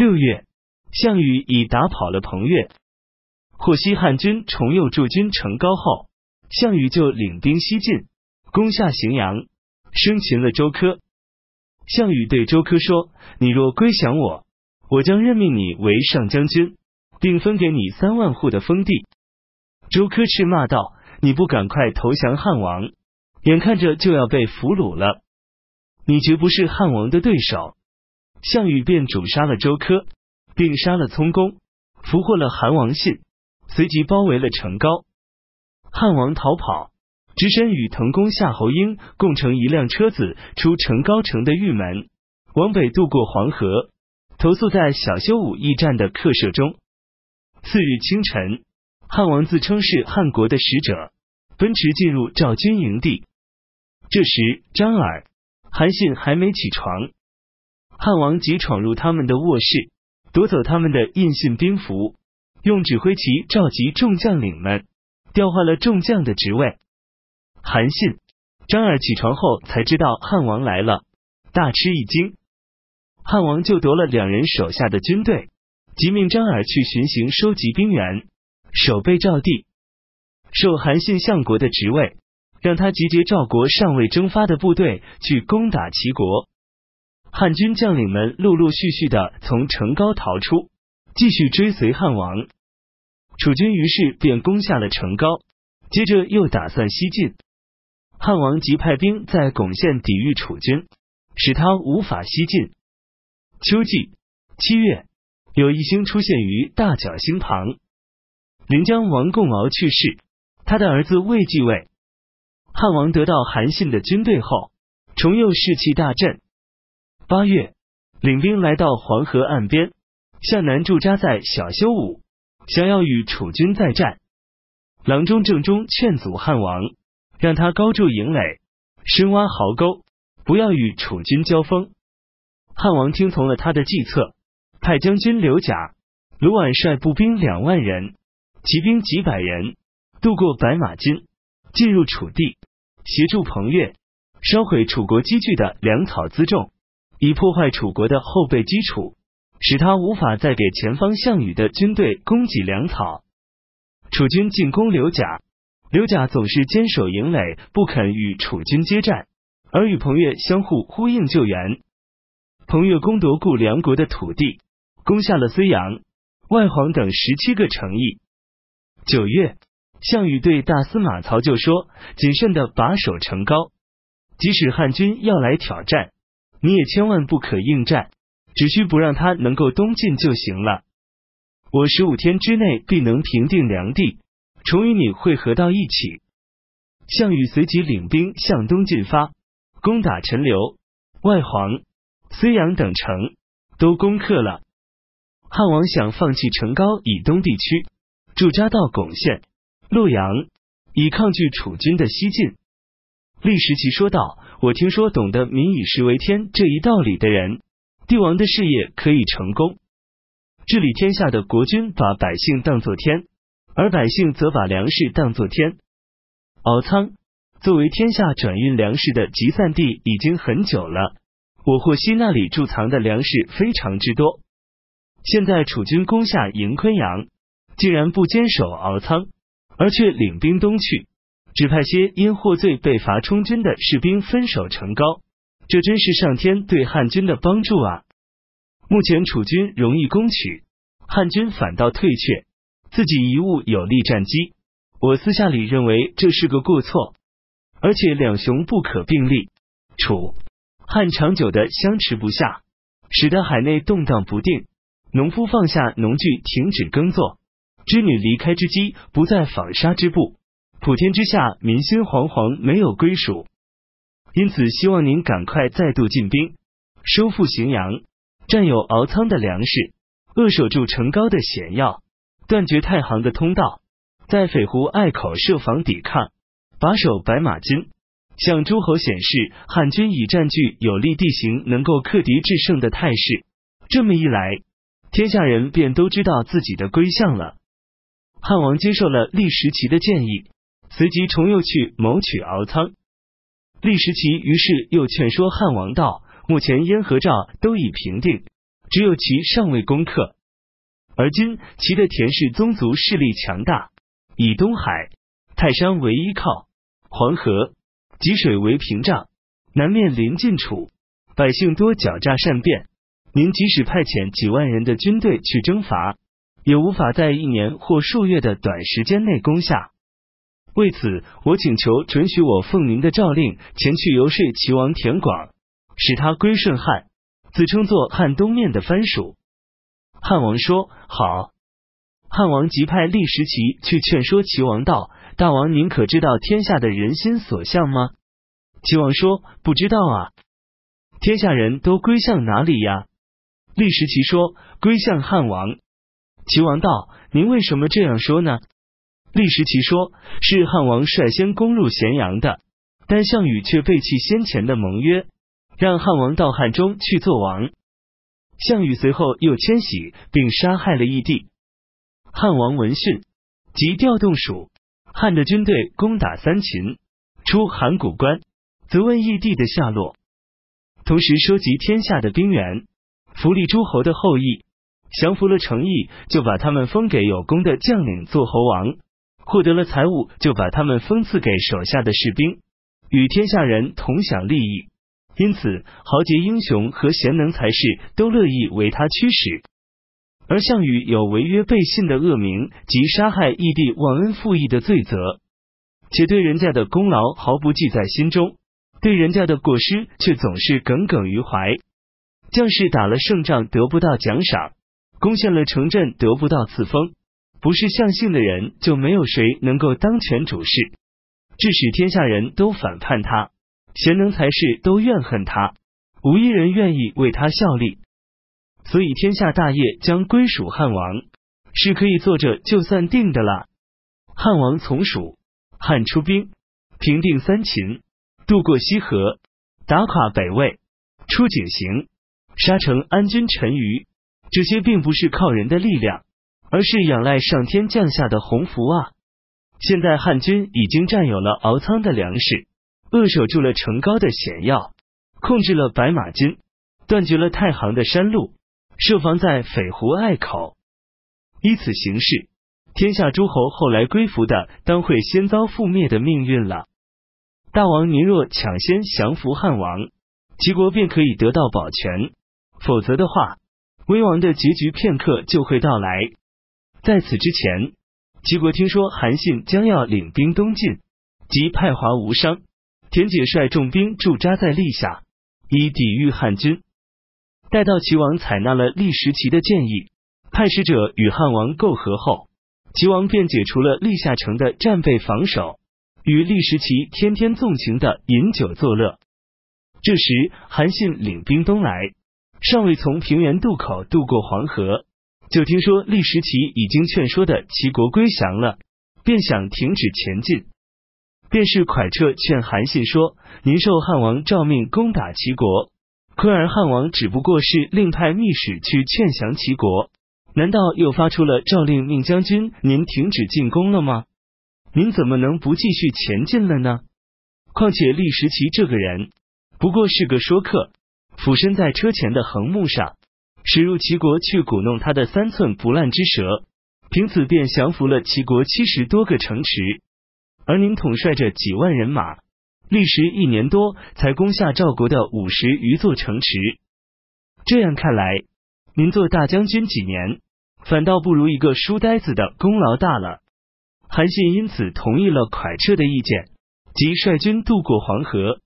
六月，项羽已打跑了彭越。获悉汉军重又驻军成皋后，项羽就领兵西进，攻下荥阳，生擒了周柯。项羽对周柯说：“你若归降我，我将任命你为上将军，并分给你三万户的封地。”周柯斥骂道：“你不赶快投降汉王，眼看着就要被俘虏了，你绝不是汉王的对手。”项羽便主杀了周苛，并杀了聪公，俘获了韩王信，随即包围了成皋。汉王逃跑。只身与滕公夏侯婴共乘一辆车子出成高城的玉门，往北渡过黄河，投宿在小修武驿站的客舍中。次日清晨，汉王自称是汉国的使者，奔驰进入赵军营地。这时，张耳、韩信还没起床，汉王即闯入他们的卧室，夺走他们的印信兵符，用指挥旗召集众将领们，调换了众将的职位。韩信、张耳起床后才知道汉王来了，大吃一惊。汉王就夺了两人手下的军队，即命张耳去巡行收集兵员，守备赵地，授韩信相国的职位，让他集结赵国尚未征发的部队去攻打齐国。汉军将领们陆陆续续的从城高逃出，继续追随汉王。楚军于是便攻下了城高，接着又打算西进。汉王即派兵在巩县抵御楚军，使他无法西进。秋季七月，有一星出现于大角星旁。临江王共敖去世，他的儿子魏继位。汉王得到韩信的军队后，重又士气大振。八月，领兵来到黄河岸边，向南驻扎在小修武，想要与楚军再战。郎中郑中劝阻汉王。让他高筑营垒，深挖壕沟，不要与楚军交锋。汉王听从了他的计策，派将军刘贾、卢绾率步兵两万人，骑兵几百人，渡过白马津，进入楚地，协助彭越烧毁楚国积聚的粮草辎重，以破坏楚国的后备基础，使他无法再给前方项羽的军队供给粮草。楚军进攻刘贾。刘贾总是坚守营垒，不肯与楚军接战，而与彭越相互呼应救援。彭越攻夺故梁国的土地，攻下了睢阳、外黄等十七个城邑。九月，项羽对大司马曹就说：“谨慎的把守城高，即使汉军要来挑战，你也千万不可应战，只需不让他能够东进就行了。我十五天之内必能平定梁地。”重与你会合到一起。项羽随即领兵向东进发，攻打陈留、外黄、睢阳等城，都攻克了。汉王想放弃城高以东地区，驻扎到巩县、洛阳，以抗拒楚军的西进。历时其说道：“我听说懂得‘民以食为天’这一道理的人，帝王的事业可以成功。治理天下的国君，把百姓当作天。”而百姓则把粮食当作天。敖仓作为天下转运粮食的集散地已经很久了，我获悉那里贮藏的粮食非常之多。现在楚军攻下营昆阳，竟然不坚守敖仓，而却领兵东去，只派些因获罪被罚充军的士兵分守城高，这真是上天对汉军的帮助啊！目前楚军容易攻取，汉军反倒退却。自己贻误有利战机，我私下里认为这是个过错，而且两雄不可并立，楚汉长久的相持不下，使得海内动荡不定，农夫放下农具停止耕作，织女离开织机不再纺纱织布，普天之下民心惶惶，没有归属。因此，希望您赶快再度进兵，收复荥阳，占有敖仓的粮食，扼守住城高的险要。断绝太行的通道，在匪湖隘口设防抵抗，把守白马津，向诸侯显示汉军已占据有利地形，能够克敌制胜的态势。这么一来，天下人便都知道自己的归向了。汉王接受了历时齐的建议，随即重又去谋取敖仓。历时齐于是又劝说汉王道：目前燕和赵都已平定，只有其尚未攻克。而今齐的田氏宗族势力强大，以东海、泰山为依靠，黄河、济水为屏障，南面临晋楚，百姓多狡诈善变。您即使派遣几万人的军队去征伐，也无法在一年或数月的短时间内攻下。为此，我请求准许我奉您的诏令前去游说齐王田广，使他归顺汉，自称作汉东面的藩属。汉王说：“好。”汉王即派立时齐去劝说齐王道：“大王，您可知道天下的人心所向吗？”齐王说：“不知道啊。”天下人都归向哪里呀？立时齐说：“归向汉王。”齐王道：“您为什么这样说呢？”历时其说：“是汉王率先攻入咸阳的，但项羽却背弃先前的盟约，让汉王到汉中去做王。项羽随后又迁徙并杀害了义帝。汉王闻讯，即调动蜀汉的军队攻打三秦，出函谷关，责问义帝的下落，同时收集天下的兵员，扶立诸侯的后裔，降服了成邑，就把他们封给有功的将领做侯王。”获得了财物，就把他们封赐给手下的士兵，与天下人同享利益。因此，豪杰英雄和贤能才士都乐意为他驱使。而项羽有违约背信的恶名及杀害义帝、忘恩负义的罪责，且对人家的功劳毫不记在心中，对人家的过失却总是耿耿于怀。将士打了胜仗得不到奖赏，攻陷了城镇得不到赐封。不是相信的人，就没有谁能够当权主事，致使天下人都反叛他，贤能才士都怨恨他，无一人愿意为他效力。所以天下大业将归属汉王，是可以坐着就算定的了。汉王从属，汉出兵平定三秦，渡过西河，打垮北魏，出井陉，杀成安君陈余，这些并不是靠人的力量。而是仰赖上天降下的鸿福啊！现在汉军已经占有了敖仓的粮食，扼守住了城高的险要，控制了白马津，断绝了太行的山路，设防在匪湖隘口。依此形势，天下诸侯后来归服的，当会先遭覆灭的命运了。大王，您若抢先降服汉王，齐国便可以得到保全；否则的话，危亡的结局片刻就会到来。在此之前，齐国听说韩信将要领兵东进，即派华无伤、田解率重兵驻扎在历下，以抵御汉军。待到齐王采纳了历时齐的建议，派使者与汉王媾和后，齐王便解除了历下城的战备防守，与历时齐天天纵情的饮酒作乐。这时，韩信领兵东来，尚未从平原渡口渡过黄河。就听说历时齐已经劝说的齐国归降了，便想停止前进。便是蒯彻劝韩信说：“您受汉王诏命攻打齐国，亏而汉王只不过是另派密使去劝降齐国，难道又发出了诏令命将军您停止进攻了吗？您怎么能不继续前进了呢？况且历时齐这个人不过是个说客，俯身在车前的横木上。”驶入齐国去鼓弄他的三寸不烂之舌，凭此便降服了齐国七十多个城池。而您统帅着几万人马，历时一年多才攻下赵国的五十余座城池。这样看来，您做大将军几年，反倒不如一个书呆子的功劳大了。韩信因此同意了蒯彻的意见，即率军渡过黄河，